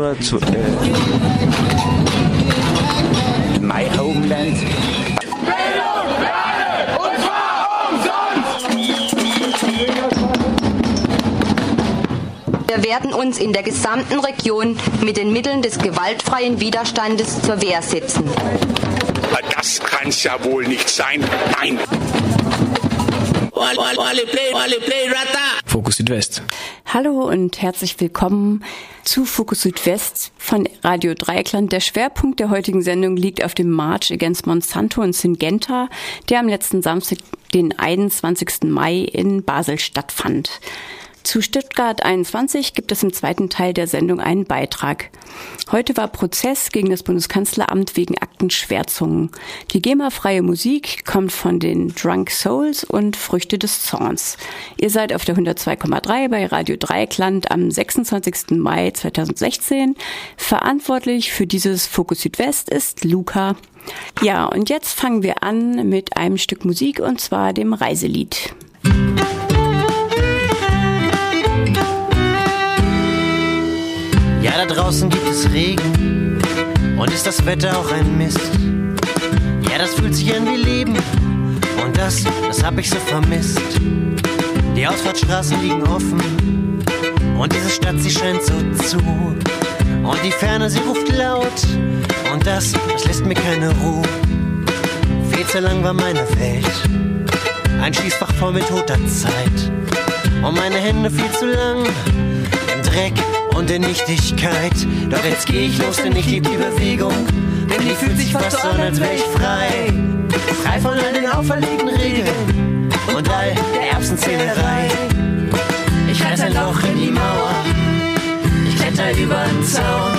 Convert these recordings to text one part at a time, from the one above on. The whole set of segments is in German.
To uh, my homeland. Wir werden uns in der gesamten Region mit den Mitteln des gewaltfreien Widerstandes zur Wehr setzen. Das kann's ja wohl nicht sein. Nein. Fokus Südwest. Hallo und herzlich willkommen zu Fokus Südwest von Radio Dreieckland. Der Schwerpunkt der heutigen Sendung liegt auf dem March against Monsanto in Syngenta, der am letzten Samstag, den 21. Mai in Basel stattfand. Zu Stuttgart 21 gibt es im zweiten Teil der Sendung einen Beitrag. Heute war Prozess gegen das Bundeskanzleramt wegen Aktenschwärzungen. Die GEMA-freie Musik kommt von den Drunk Souls und Früchte des Zorns. Ihr seid auf der 102,3 bei Radio Dreieckland am 26. Mai 2016. Verantwortlich für dieses Fokus Südwest ist Luca. Ja, und jetzt fangen wir an mit einem Stück Musik und zwar dem Reiselied. Da draußen gibt es Regen und ist das Wetter auch ein Mist. Ja, das fühlt sich an wie Leben und das, das hab ich so vermisst. Die Ausfahrtsstraßen liegen offen und diese Stadt, sie scheint so zu. Und die Ferne, sie ruft laut und das, das lässt mir keine Ruhe. Viel zu lang war meine Welt, ein Schießfach voll mit toter Zeit. Und meine Hände viel zu lang im Dreck und in Nichtigkeit. Doch jetzt geh ich los, denn ich lieb die Bewegung. Denn die fühlt sich fast so an, als wär ich frei. Frei von all den auferlegten Regeln und all der Erbsenzählerei. Ich reiß ein Loch in die Mauer, ich kletter über den Zaun.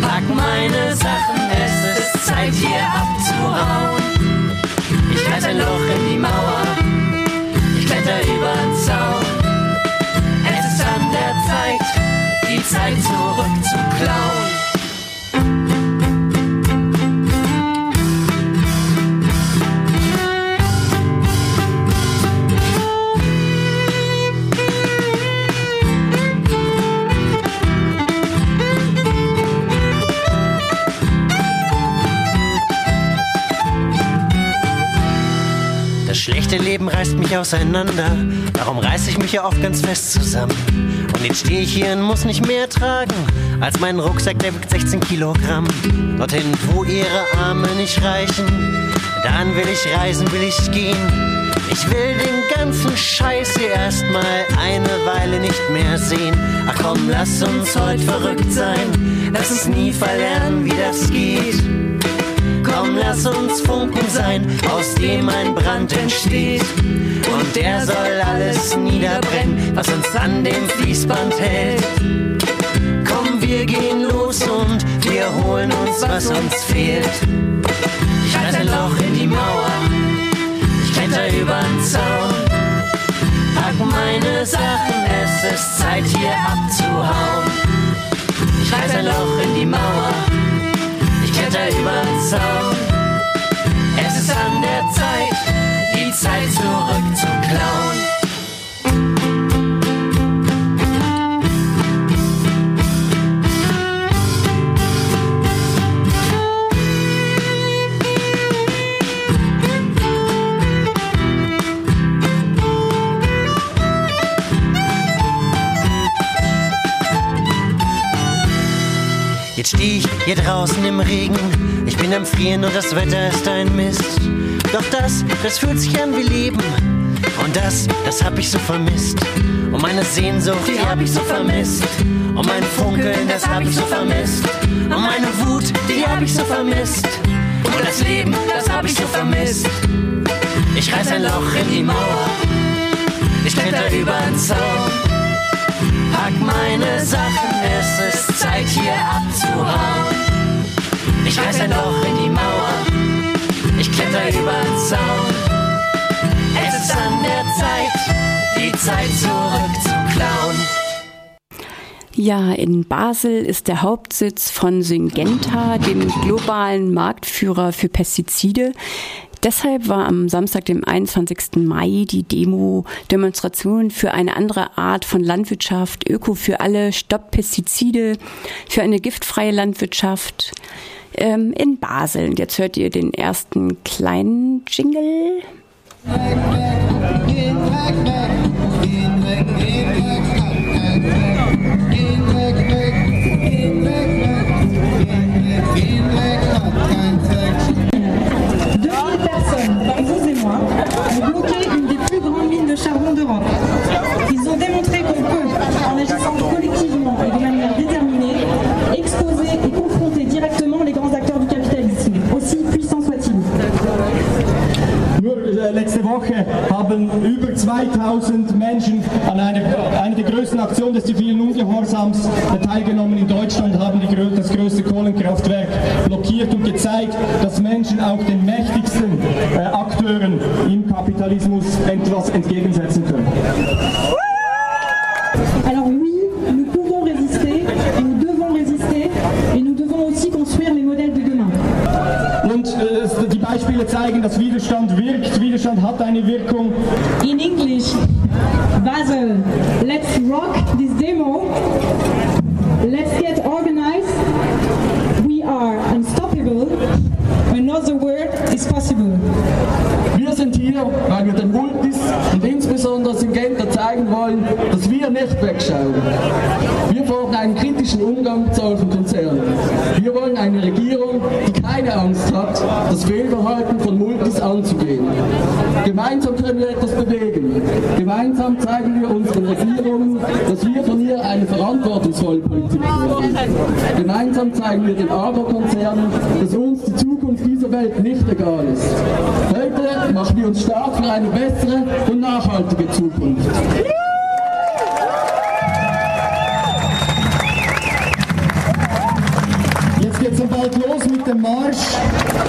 Pack meine Sachen, es ist Zeit hier abzuhauen. Ich reiß ein Loch in die Mauer, ich kletter über den Zaun. Zeit zurückzuklauen. Schlechte Leben reißt mich auseinander, darum reiß ich mich ja oft ganz fest zusammen. Und jetzt stehe ich hier und muss nicht mehr tragen, als meinen Rucksack, der wiegt 16 Kilogramm. Dorthin, wo ihre Arme nicht reichen, dann will ich reisen, will ich gehen. Ich will den ganzen Scheiß hier erstmal eine Weile nicht mehr sehen. Ach komm, lass uns heute verrückt sein, lass uns nie verlernen, wie das geht. Komm, lass uns Funken sein, aus dem ein Brand entsteht. Und der soll alles niederbrennen, was uns an dem Fließband hält. Komm, wir gehen los und wir holen uns, was uns fehlt. Ich reiß ein Loch in die Mauer, ich kletter übern Zaun. Pack meine Sachen, es ist Zeit hier abzuhauen. Ich reiß ein Loch in die Mauer, kletter übern Zaun. Es ist an der Zeit, die Zeit zurückzuklauen. Jetzt hier draußen im Regen. Ich bin am Frieren und das Wetter ist ein Mist. Doch das, das fühlt sich an wie Leben. Und das, das hab ich so vermisst. Und meine Sehnsucht, die hab ich so vermisst. Und mein Funkeln, das hab ich so vermisst. Und meine Wut, die hab ich so vermisst. Und das Leben, das hab ich so vermisst. Ich reiß ein Loch in die Mauer. Ich kletter über den Zaun. Pack meine Sachen, es ist Zeit hier abzuhauen. Ich reiß ein Loch in die Mauer, ich kletter über den Zaun. Es ist an der Zeit, die Zeit zurückzuklauen. Ja, in Basel ist der Hauptsitz von Syngenta, dem globalen Marktführer für Pestizide. Deshalb war am Samstag, dem 21. Mai, die Demo-Demonstration für eine andere Art von Landwirtschaft, Öko für alle, Stopp Pestizide, für eine giftfreie Landwirtschaft ähm, in Basel. Und jetzt hört ihr den ersten kleinen Jingle. Saint-Ouen ont bloqué une des plus grandes mines de charbon d'Europe. Ils ont démontré qu'on peut, en agissant Woche haben über 2000 Menschen an einer, einer der größten Aktionen des zivilen Ungehorsams teilgenommen in Deutschland, haben die, das größte Kohlenkraftwerk blockiert und gezeigt, dass Menschen auch den mächtigsten äh, Akteuren im Kapitalismus etwas entgegensetzen können. Beispiele zeigen, dass Widerstand wirkt. Widerstand hat eine Wirkung. In English, Basel, let's rock this demo. Let's get organized. We are unstoppable. Another word is possible. Wir sind hier, weil wir den Multis und insbesondere Syngenta zeigen wollen, dass wir nicht wegschauen. Wir fordern einen kritischen Umgang mit solchen Konzernen. Wir wollen eine Regierung, die keine Angst hat, das Fehlverhalten von Multis anzugehen. Gemeinsam können wir etwas bewegen. Gemeinsam zeigen wir unseren Regierungen, dass wir von ihr eine verantwortungsvolle Politik wollen. Gemeinsam zeigen wir den Agrokonzernen, dass uns die Zukunft dieser Welt nicht egal ist. Heute machen wir uns stark für eine bessere und nachhaltige Zukunft. Dem Marsch.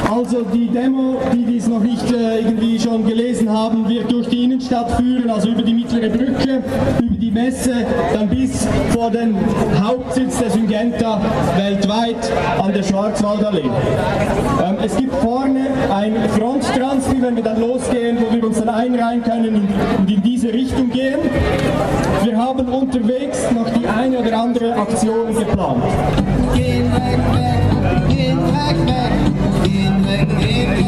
Also die Demo, die dies noch nicht äh, irgendwie schon gelesen haben, wird durch die Innenstadt führen, also über die mittlere Brücke, über die Messe, dann bis vor den Hauptsitz der Syngenta weltweit an der Schwarzwaldallee. Ähm, es gibt vorne ein Fronttransfer, wenn wir dann losgehen, wo wir uns dann einreihen können und in diese Richtung gehen. Wir haben unterwegs noch die eine oder andere Aktion geplant. Gehen weg, weg, gehen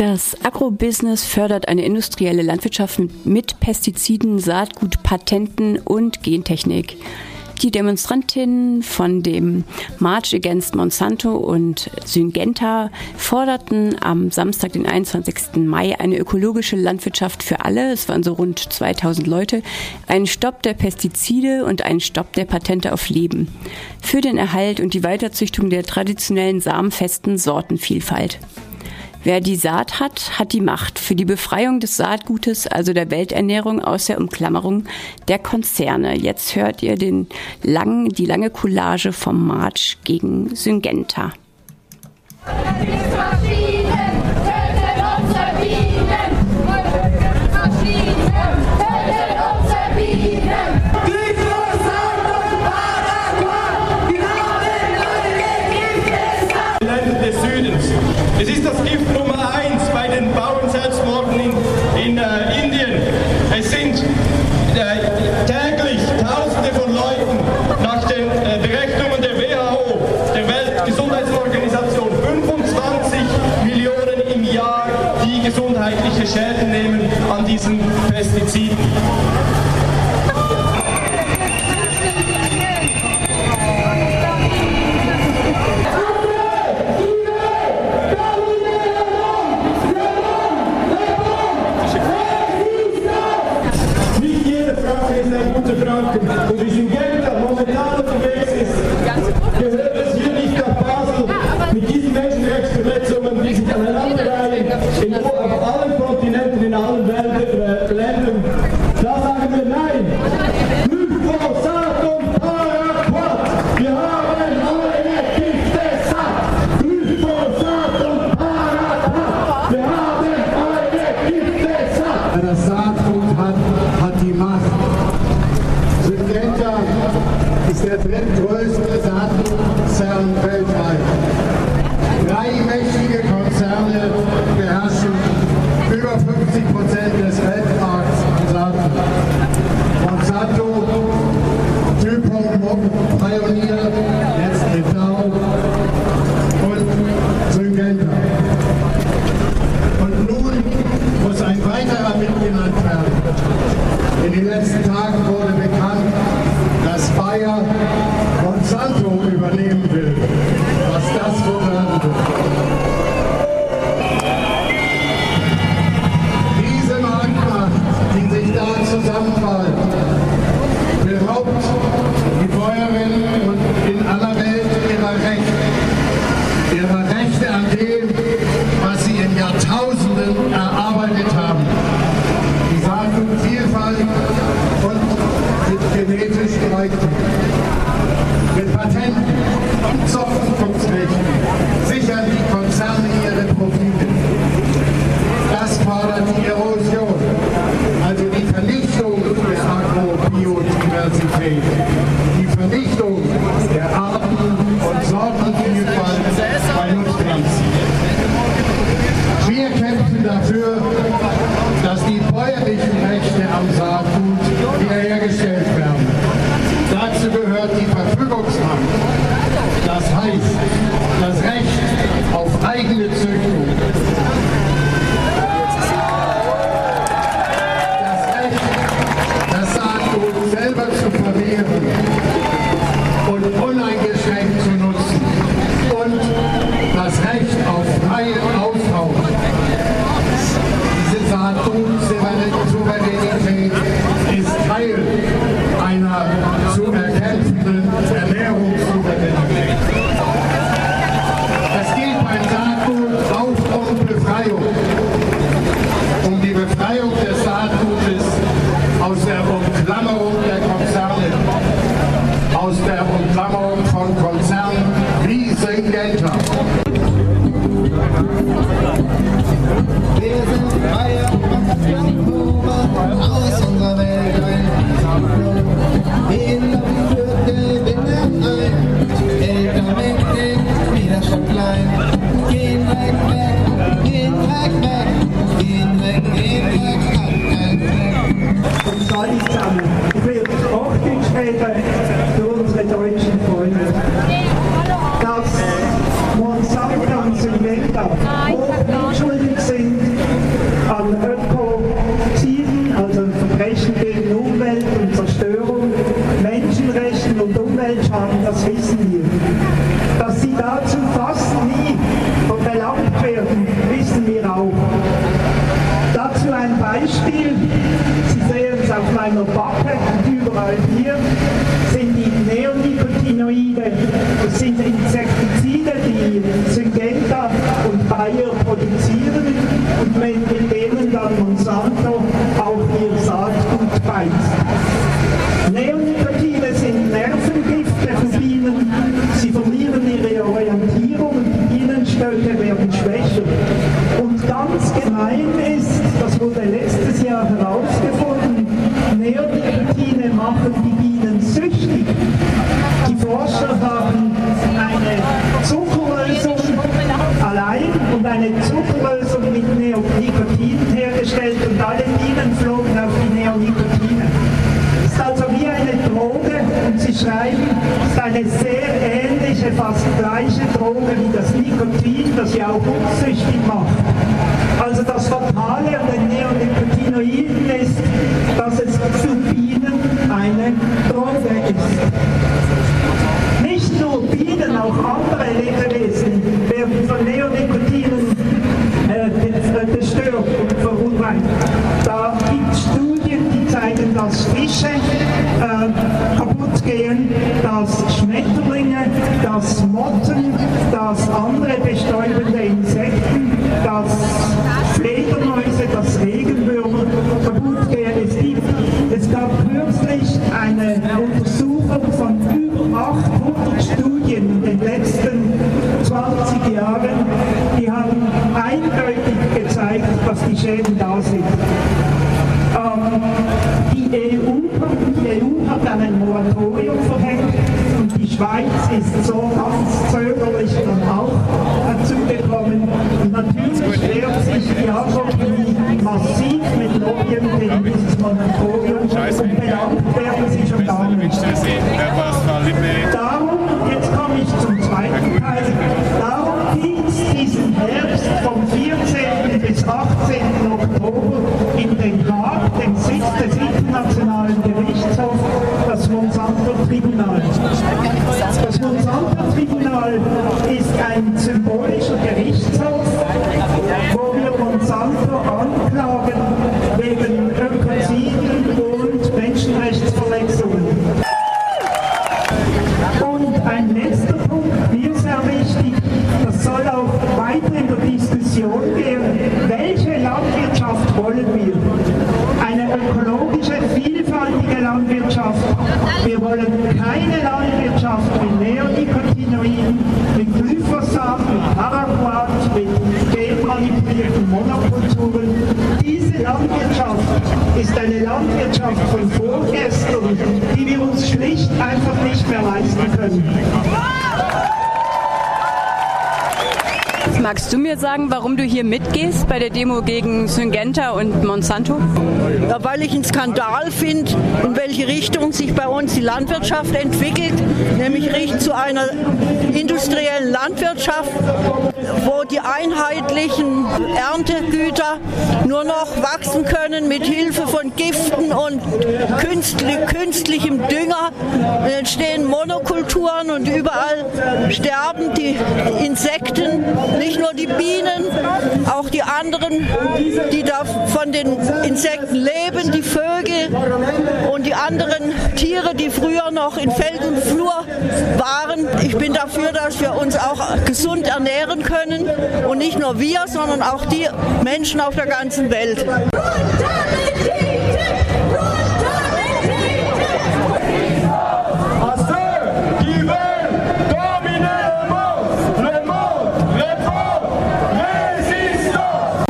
Das Agrobusiness fördert eine industrielle Landwirtschaft mit- Pestiziden, Saatgut, Patenten und Gentechnik. Die Demonstrantinnen von dem March Against Monsanto und Syngenta forderten am Samstag, den 21. Mai, eine ökologische Landwirtschaft für alle, es waren so rund 2000 Leute, einen Stopp der Pestizide und einen Stopp der Patente auf Leben, für den Erhalt und die Weiterzüchtung der traditionellen samenfesten Sortenvielfalt. Wer die Saat hat, hat die Macht für die Befreiung des Saatgutes, also der Welternährung aus der Umklammerung der Konzerne. Jetzt hört ihr den langen, die lange Collage vom March gegen Syngenta. Стас Фуган. produzieren und mit denen dann Monsanto auch ihr Saatgut beißt. beschreiben, ist eine sehr ähnliche, fast gleiche Droge wie das Nikotin, das ja auch unsüchtig macht. Also das Fatale an den Neonicotinoiden ist, dass es zu Bienen eine Droge ist. Nicht nur Bienen, auch andere Lebewesen werden von Neonicotinen äh, gestört äh, und verunreinigt. Da gibt es Studien, die zeigen, dass Fische dass andere bestäubende Insekten, dass Fledermäuse, dass Regenwürmer kaputt gehen. Es, gibt, es gab kürzlich eine Untersuchung von über 800 Studien in den letzten 20 Jahren, die haben eindeutig gezeigt, dass die Schäden da sind. Ähm, die, EU, die EU hat ein Moratorium verhängt und die Schweiz ist so massiv mit Lobbyen gegen dieses Moratorium und bedankt werden sie schon gar nicht. Ist eine Landwirtschaft von vorgestern, die wir uns schlicht einfach nicht mehr leisten können. Magst du mir sagen, warum du hier mitgehst bei der Demo gegen Syngenta und Monsanto? Ja, weil ich einen Skandal finde, in welche Richtung sich bei uns die Landwirtschaft entwickelt, nämlich Richtung zu einer industriellen Landwirtschaft, wo die einheitlichen Erntegüter nur noch wachsen können mit Hilfe von Giften und künstlich, künstlichem Dünger. Entstehen Monokulturen und überall sterben die Insekten, nicht nur die Bienen, auch die anderen, die da von den Insekten leben, die Vögel und die anderen Tiere, die früher noch in Feld und Flur waren. Ich bin dafür, dass wir uns auch gesund ernähren können und nicht nur wir, sondern auch die Menschen auf der ganzen Welt.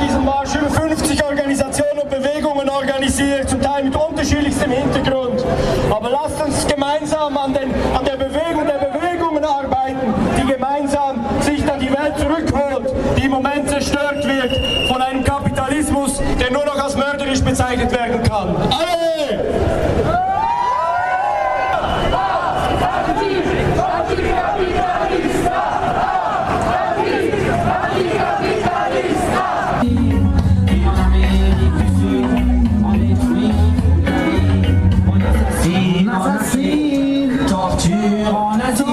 Diesen Marsch über 50 Organisationen und Bewegungen organisiert, zum Teil mit unterschiedlichstem Hintergrund. Aber lasst uns gemeinsam an, den, an der Bewegung der Bewegungen arbeiten, die gemeinsam sich dann die Welt zurückholt, die im Moment zerstört wird von einem Kapitalismus, der nur noch als mörderisch bezeichnet werden kann. Alle! Torture en Asie,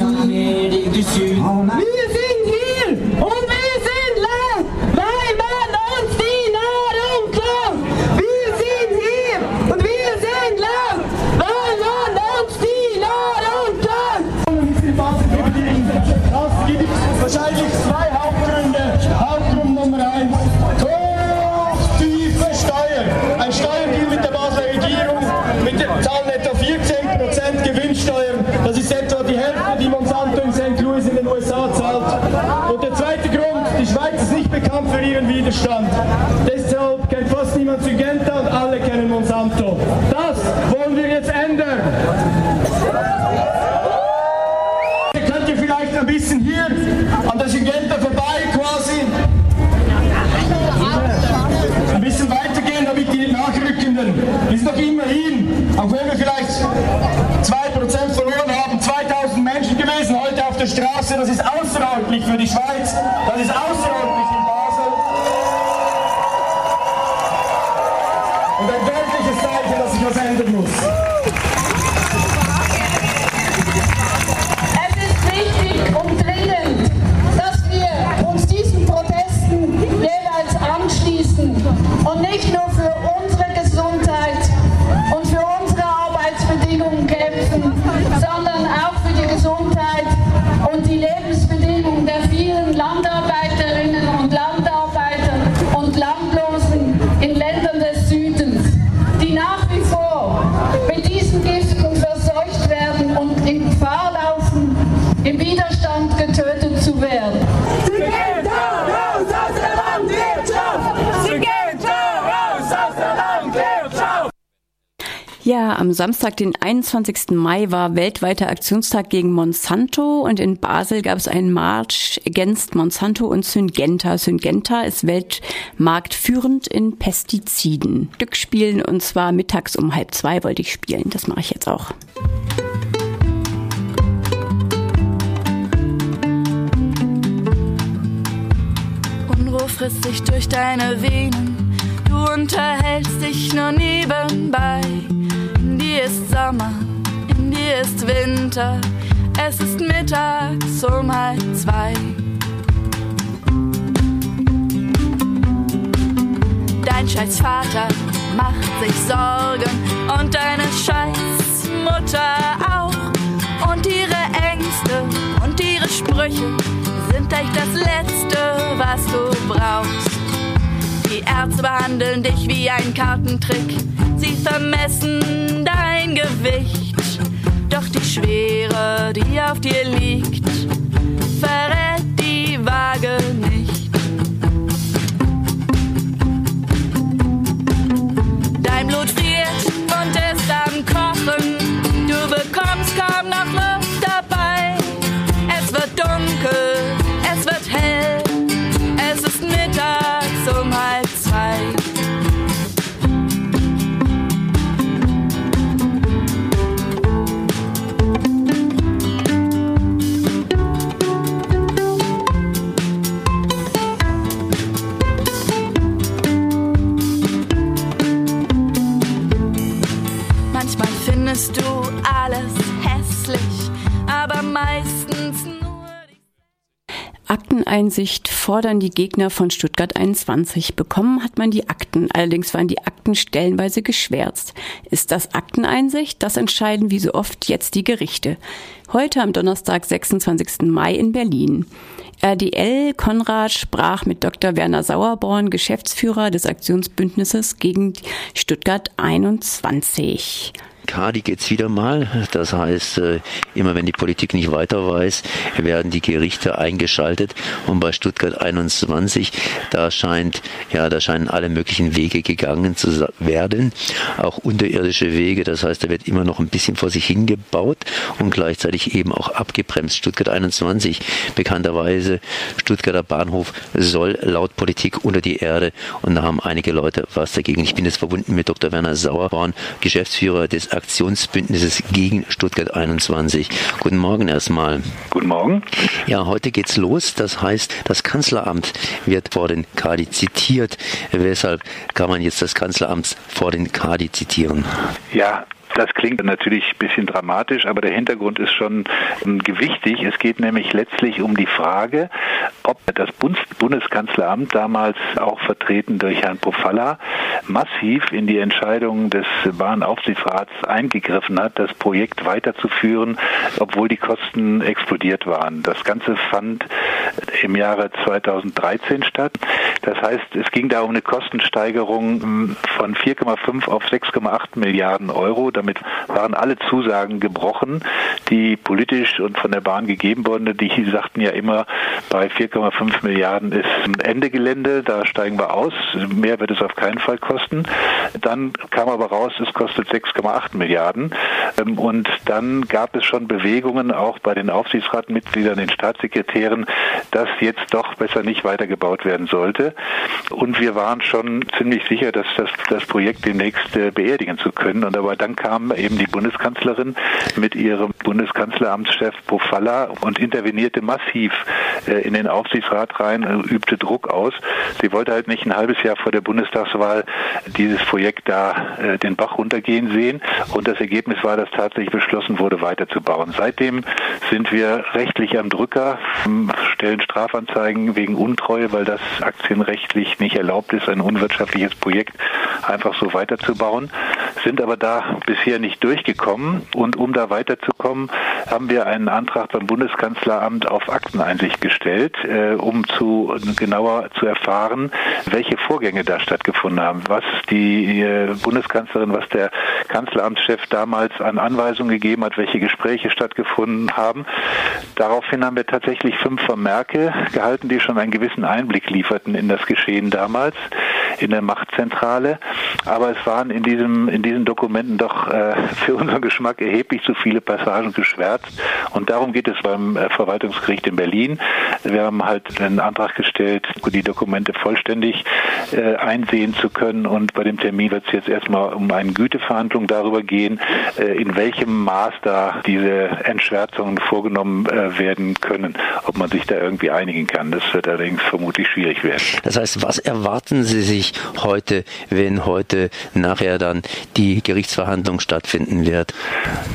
en Amérique du Sud. Wir sind der Straße, das ist außerordentlich für die Schweiz, das ist außerordentlich Ja, am Samstag, den 21. Mai, war weltweiter Aktionstag gegen Monsanto und in Basel gab es einen March against Monsanto und Syngenta. Syngenta ist weltmarktführend in Pestiziden. Stück spielen und zwar mittags um halb zwei wollte ich spielen. Das mache ich jetzt auch. Unruhe frisst sich durch deine Venen. Du unterhältst dich nur nebenbei. Dir ist Sommer, in dir ist Winter. Es ist mittags um halb zwei. Dein scheiß Vater macht sich Sorgen und deine scheiß Mutter auch. Und ihre Ängste und ihre Sprüche sind echt das Letzte, was du brauchst. Die Ärzte behandeln dich wie ein Kartentrick. Sie vermessen dein Gewicht. Doch die Schwere, die auf dir liegt, verrät die Waage nicht. Dein Blut Akteneinsicht fordern die Gegner von Stuttgart 21. Bekommen hat man die Akten, allerdings waren die Akten stellenweise geschwärzt. Ist das Akteneinsicht? Das entscheiden wie so oft jetzt die Gerichte. Heute am Donnerstag, 26. Mai in Berlin. RDL Konrad sprach mit Dr. Werner Sauerborn, Geschäftsführer des Aktionsbündnisses gegen Stuttgart 21. Kadi geht's wieder mal. Das heißt, äh, immer wenn die Politik nicht weiter weiß, werden die Gerichte eingeschaltet. Und bei Stuttgart 21, da scheint, ja, da scheinen alle möglichen Wege gegangen zu werden. Auch unterirdische Wege. Das heißt, da wird immer noch ein bisschen vor sich hingebaut und gleichzeitig eben auch abgebremst. Stuttgart 21, bekannterweise, Stuttgarter Bahnhof soll laut Politik unter die Erde. Und da haben einige Leute was dagegen. Ich bin jetzt verbunden mit Dr. Werner Sauerborn, Geschäftsführer des Aktionsbündnisses gegen Stuttgart 21. Guten Morgen erstmal. Guten Morgen. Ja, heute geht's los. Das heißt, das Kanzleramt wird vor den Kadi zitiert. Weshalb kann man jetzt das Kanzleramt vor den Kadi zitieren? Ja, das klingt natürlich ein bisschen dramatisch, aber der Hintergrund ist schon ähm, gewichtig. Es geht nämlich letztlich um die Frage, ob das Bundes Bundeskanzleramt, damals auch vertreten durch Herrn Pofalla, massiv in die Entscheidung des Bahnaufsichtsrats eingegriffen hat, das Projekt weiterzuführen, obwohl die Kosten explodiert waren. Das Ganze fand im Jahre 2013 statt. Das heißt, es ging da um eine Kostensteigerung ähm, von 4,5 auf 6,8 Milliarden Euro. Damit waren alle Zusagen gebrochen, die politisch und von der Bahn gegeben wurden. Die sagten ja immer, bei 4,5 Milliarden ist Ende Gelände, da steigen wir aus. Mehr wird es auf keinen Fall kosten. Dann kam aber raus, es kostet 6,8 Milliarden. Ähm, Und dann gab es schon Bewegungen auch bei den Aufsichtsratmitgliedern, den Staatssekretären, dass jetzt doch besser nicht weitergebaut werden sollte. Und wir waren schon ziemlich sicher, dass das, das Projekt demnächst äh, beerdigen zu können. Und aber dann kam eben die Bundeskanzlerin mit ihrem Bundeskanzleramtschef Pofalla und intervenierte massiv äh, in den Aufsichtsrat rein, äh, übte Druck aus. Sie wollte halt nicht ein halbes Jahr vor der Bundestagswahl dieses Projekt da den Bach runtergehen sehen. Und das Ergebnis war, dass tatsächlich beschlossen wurde, weiterzubauen. Seitdem sind wir rechtlich am Drücker, stellen Strafanzeigen wegen Untreue, weil das aktienrechtlich nicht erlaubt ist, ein unwirtschaftliches Projekt einfach so weiterzubauen. sind aber da bisher nicht durchgekommen. Und um da weiterzukommen, haben wir einen Antrag beim Bundeskanzleramt auf Akteneinsicht gestellt, äh, um zu genauer zu erfahren, welche Vorgänge da stattgefunden haben, was die äh, Bundeskanzlerin, was der Kanzleramtschef damals an Anweisungen gegeben hat, welche Gespräche stattgefunden haben. Daraufhin haben wir tatsächlich fünf Vermerke gehalten, die schon einen gewissen Einblick lieferten in das Geschehen damals in der Machtzentrale. Aber es waren in diesem in diesen Dokumenten doch äh, für unseren Geschmack erheblich zu viele Passagen geschwärzt. Und darum geht es beim äh, Verwaltungsgericht in Berlin. Wir haben halt einen Antrag gestellt, die Dokumente vollständig äh, einsehen zu können. Und bei dem Termin wird es jetzt erstmal um eine Güteverhandlung darüber gehen, äh, in welchem Maß da diese Entschwärzungen vorgenommen äh, werden können, ob man sich da irgendwie einigen kann. Das wird allerdings vermutlich schwierig werden. Das heißt, was erwarten Sie sich heute, wenn heute nachher dann die Gerichtsverhandlung stattfinden wird?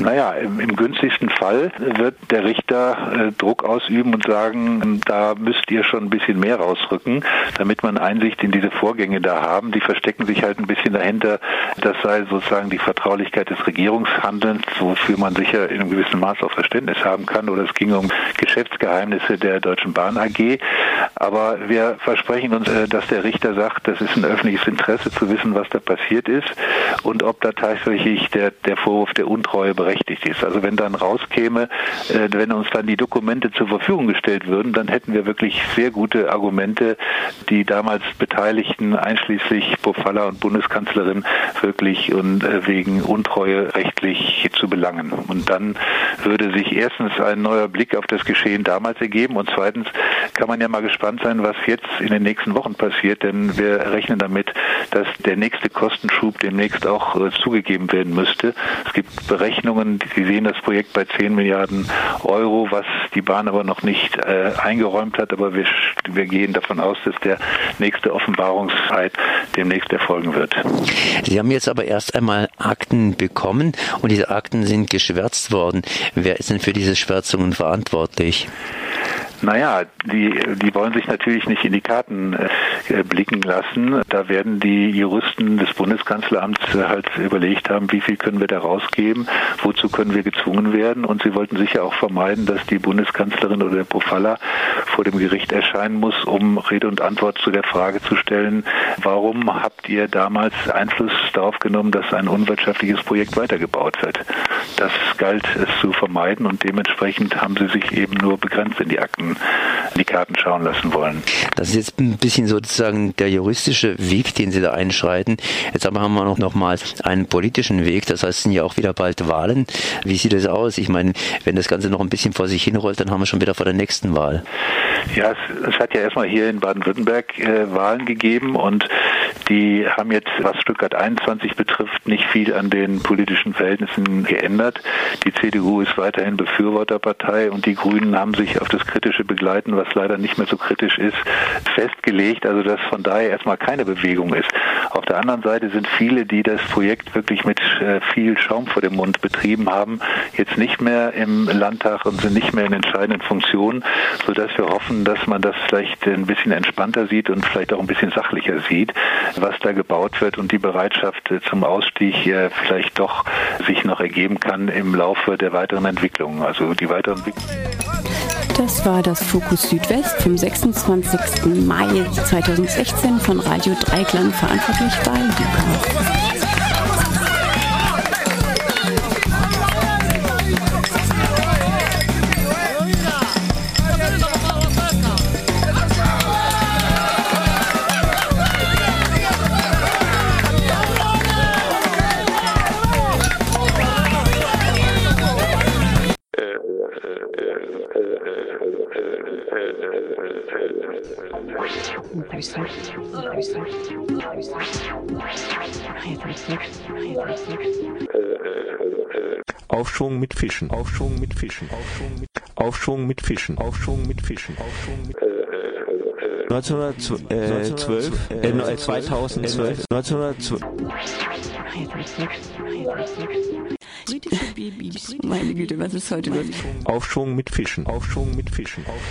Naja, im, im günstigsten Fall wird der Richter äh, Druck ausüben und sagen, da müsst ihr schon ein bisschen mehr rausrücken, damit man Einsicht in diese Vorgänge da haben. Die verstecken sich halt ein bisschen dahinter, das sei sozusagen die Vertraulichkeit des Regierungshandelns, wofür man sicher in einem gewissen Maß auch Verständnis haben kann, oder es ging um Geschäftsgeheimnisse der Deutschen Bahn AG. Aber wir versprechen uns, äh, dass der Richter sagt, das ist ein öffentliches Interesse zu wissen, was da passiert ist und ob da tatsächlich der, der Vorwurf der Untreue berechtigt ist. Also wenn dann rauskäme, äh, wenn uns dann die Dokumente zur Verfügung gestellt würden, dann hätten wir wirklich sehr gute Argumente, die damals Beteiligten, einschließlich Pofalla und Bundeskanzlerin, wirklich und äh, wegen Untreue rechtlich zu belangen. Und dann würde sich erstens ein neuer Blick auf das Geschehen damals ergeben und zweitens kann man ja mal gespannt sein, was jetzt in den nächsten Wochen passiert, denn wir rechnen damit, dass der nächste Kostenschub demnächst auch äh, zugegeben werden müsste. Es gibt Berechnungen, die sehen das Projekt bei 10 Milliarden Euro, was die Bahn aber noch nicht äh, eingeräumt hat, aber wir, wir gehen davon aus, dass der nächste Offenbarungszeit demnächst erfolgen wird. Sie haben jetzt aber erst einmal Akten bekommen und diese Akten sind geschwärzt worden. Wer ist denn für diese Schwärzungen verantwortlich? Naja, die, die wollen sich natürlich nicht in die Karten äh, blicken lassen. Da werden die Juristen des Bundeskanzleramts halt überlegt haben, wie viel können wir da rausgeben, wozu können wir gezwungen werden. Und sie wollten sicher auch vermeiden, dass die Bundeskanzlerin oder der Profalla vor dem Gericht erscheinen muss, um Rede und Antwort zu der Frage zu stellen, warum habt ihr damals Einfluss darauf genommen, dass ein unwirtschaftliches Projekt weitergebaut wird. Das galt es zu vermeiden und dementsprechend haben sie sich eben nur begrenzt in die Akten in die Karten schauen lassen wollen. Das ist jetzt ein bisschen sozusagen der juristische Weg, den Sie da einschreiten. Jetzt aber haben wir noch, noch mal einen politischen Weg. Das heißt, sind ja auch wieder bald Wahlen. Wie sieht das aus? Ich meine, wenn das Ganze noch ein bisschen vor sich hinrollt, dann haben wir schon wieder vor der nächsten Wahl. Ja, es, es hat ja erstmal hier in Baden-Württemberg äh, Wahlen gegeben und die haben jetzt, was Stuttgart 21 betrifft, nicht viel an den politischen Verhältnissen geändert. Die CDU ist weiterhin Befürworterpartei und die Grünen haben sich auf das kritische Begleiten, was leider nicht mehr so kritisch ist, festgelegt. Also dass von daher erstmal keine Bewegung ist. Auf der anderen Seite sind viele, die das Projekt wirklich mit äh, viel Schaum vor dem Mund betrieben haben, jetzt nicht mehr im Landtag und sind nicht mehr in entscheidenden Funktionen, sodass wir hoffen, dass man das vielleicht ein bisschen entspannter sieht und vielleicht auch ein bisschen sachlicher sieht, was da gebaut wird und die Bereitschaft äh, zum Ausstieg äh, vielleicht doch sich noch ergeben kann im Laufe der weiteren Entwicklung. Also die weiteren Das war das Fokus Südwest vom 26. Mai 2016 von Radio Dreiklang, verantwortlich bei Luca. Aufschwung mit Fischen, Aufschwung mit Fischen, Aufschwung mit, Aufschwung mit Fischen, Aufschwung mit Fischen, Aufschwung mit 1912, äh, 2012, 1912. Britische Babys. Meine Güte, was ist heute los? Aufschwung mit Fischen, Aufschwung mit Fischen.